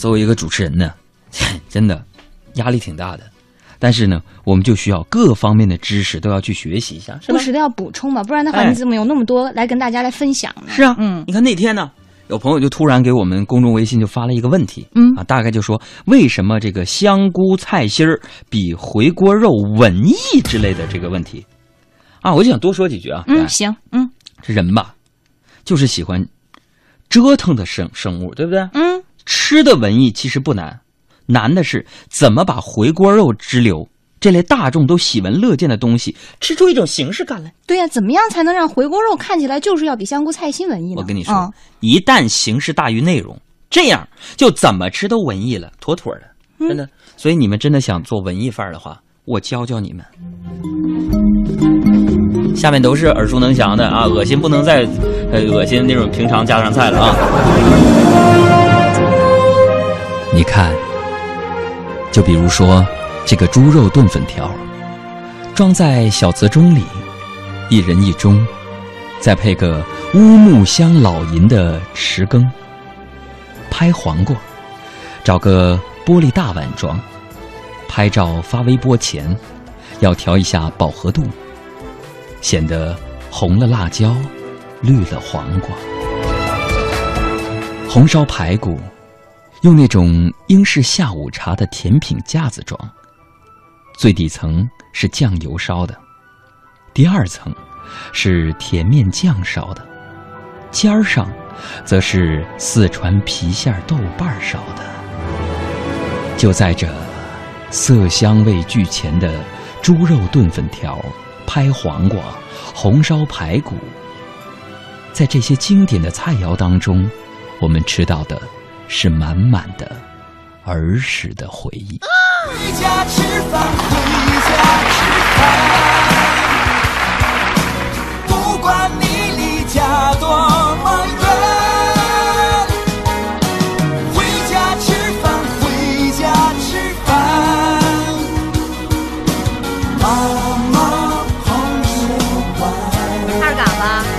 作为一个主持人呢，真的压力挺大的。但是呢，我们就需要各方面的知识都要去学习一下，是吧？不时的要补充嘛，不然的话，哎你怎么有那么多来跟大家来分享呢？是啊，嗯你看那天呢，有朋友就突然给我们公众微信就发了一个问题，嗯啊，大概就说为什么这个香菇菜心儿比回锅肉文艺之类的这个问题，啊，我就想多说几句啊，嗯，行，嗯这人吧，就是喜欢折腾的生生物，对不对？嗯，吃的文艺其实不难，难的是怎么把回锅肉之流这类大众都喜闻乐见的东西吃出一种形式感来。对呀、怎么样才能让回锅肉看起来就是要比香菇菜心文艺呢？我跟你说，嗯一旦形式大于内容，这样就怎么吃都文艺了，妥妥的，嗯真的。所以你们真的想做文艺范儿的话，我教教你们。下面都是耳熟能详的啊，恶心不能再呃恶心那种平常家常菜了啊。你看，就比如说这个猪肉炖粉条，装在小瓷盅里，一人一盅，再配个乌木香老银的匙羹，拍黄瓜，找个玻璃大碗装，拍照发微波前，要调一下饱和度，显得红了辣椒，绿了黄瓜。红烧排骨，用那种英式下午茶的甜品架子装，最底层是酱油烧的，第二层是甜面酱烧的，尖儿上则是四川郫县豆瓣烧的。就在这色香味俱全的猪肉炖粉条、拍黄瓜、红烧排骨，在这些经典的菜肴当中，我们吃到的是满满的儿时的回忆。回家吃饭，回家吃饭，不管你离家多么远，回家吃饭，回家吃饭。二嘎子。